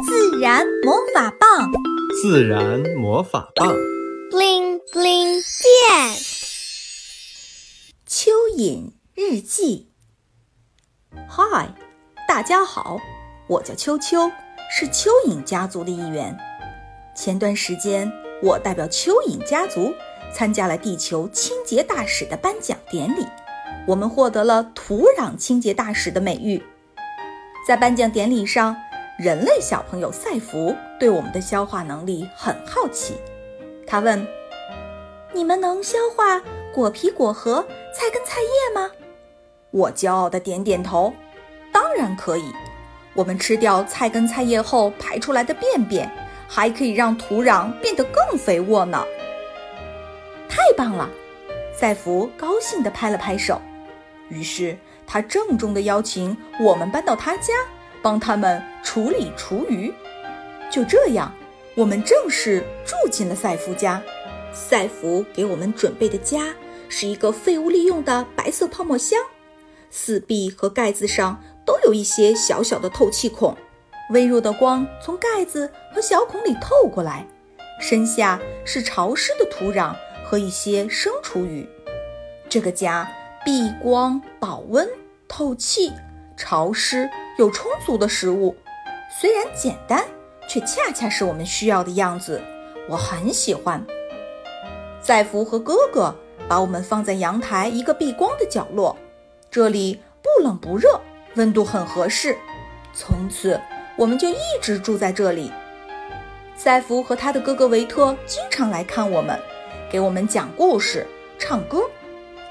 自然魔法棒，自然魔法棒，bling bling 变。蚯蚓日记。嗨，大家好，我叫秋秋，是蚯蚓家族的一员。前段时间，我代表蚯蚓家族参加了地球清洁大使的颁奖典礼，我们获得了土壤清洁大使的美誉。在颁奖典礼上，人类小朋友赛弗对我们的消化能力很好奇。他问：“你们能消化果皮、果核、菜根、菜叶吗？”我骄傲地点点头：“当然可以。我们吃掉菜根、菜叶后排出来的便便，还可以让土壤变得更肥沃呢。”太棒了！赛弗高兴地拍了拍手。于是。他郑重地邀请我们搬到他家，帮他们处理厨余。就这样，我们正式住进了赛夫家。赛夫给我们准备的家是一个废物利用的白色泡沫箱，四壁和盖子上都有一些小小的透气孔，微弱的光从盖子和小孔里透过来。身下是潮湿的土壤和一些生厨余。这个家避光保温。透气、潮湿有充足的食物，虽然简单，却恰恰是我们需要的样子。我很喜欢。赛弗和哥哥把我们放在阳台一个避光的角落，这里不冷不热，温度很合适。从此，我们就一直住在这里。赛弗和他的哥哥维特经常来看我们，给我们讲故事、唱歌，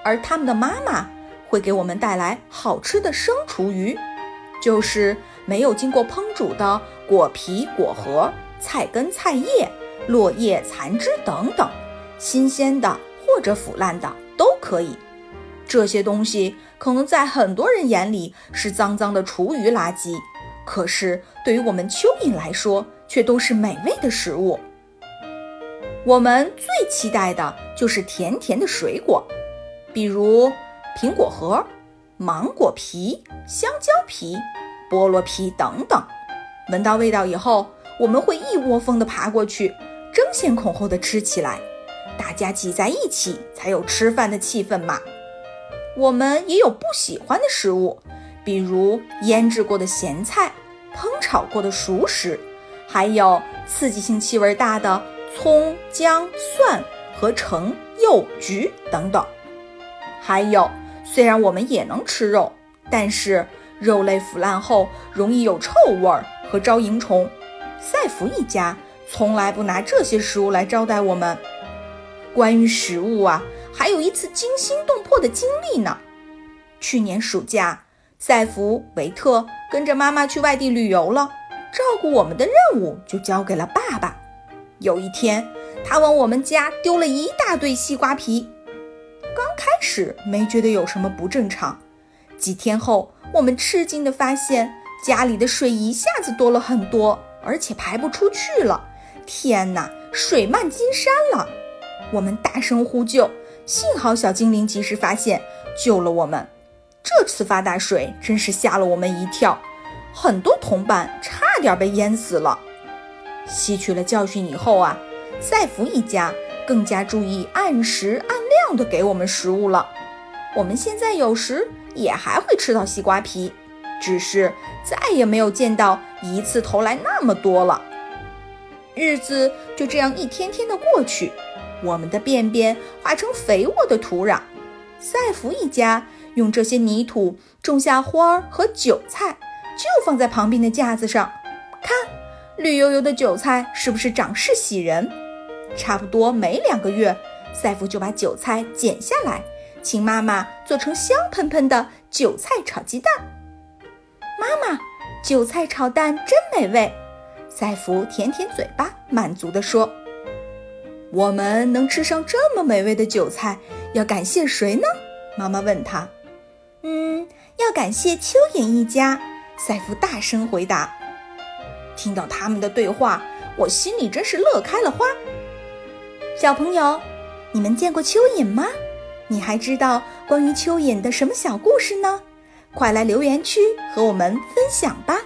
而他们的妈妈。会给我们带来好吃的生厨鱼，就是没有经过烹煮的果皮、果核、菜根、菜叶、落叶、残枝等等，新鲜的或者腐烂的都可以。这些东西可能在很多人眼里是脏脏的厨余垃圾，可是对于我们蚯蚓来说，却都是美味的食物。我们最期待的就是甜甜的水果，比如。苹果核、芒果皮、香蕉皮、菠萝皮等等，闻到味道以后，我们会一窝蜂地爬过去，争先恐后地吃起来。大家挤在一起才有吃饭的气氛嘛。我们也有不喜欢的食物，比如腌制过的咸菜、烹炒过的熟食，还有刺激性气味大的葱、姜、蒜和橙、柚、橘等等，还有。虽然我们也能吃肉，但是肉类腐烂后容易有臭味儿和招蝇虫。赛弗一家从来不拿这些食物来招待我们。关于食物啊，还有一次惊心动魄的经历呢。去年暑假，赛弗维特跟着妈妈去外地旅游了，照顾我们的任务就交给了爸爸。有一天，他往我们家丢了一大堆西瓜皮。刚开始没觉得有什么不正常，几天后，我们吃惊地发现家里的水一下子多了很多，而且排不出去了。天哪，水漫金山了！我们大声呼救，幸好小精灵及时发现，救了我们。这次发大水真是吓了我们一跳，很多同伴差点被淹死了。吸取了教训以后啊，赛弗一家更加注意按时按。量的给我们食物了，我们现在有时也还会吃到西瓜皮，只是再也没有见到一次投来那么多了。日子就这样一天天的过去，我们的便便化成肥沃的土壤。赛弗一家用这些泥土种下花儿和韭菜，就放在旁边的架子上。看，绿油油的韭菜是不是长势喜人？差不多没两个月。赛弗就把韭菜剪下来，请妈妈做成香喷喷的韭菜炒鸡蛋。妈妈，韭菜炒蛋真美味！赛弗舔舔嘴巴，满足地说：“我们能吃上这么美味的韭菜，要感谢谁呢？”妈妈问他。“嗯，要感谢蚯蚓一家。”赛弗大声回答。听到他们的对话，我心里真是乐开了花。小朋友。你们见过蚯蚓吗？你还知道关于蚯蚓的什么小故事呢？快来留言区和我们分享吧。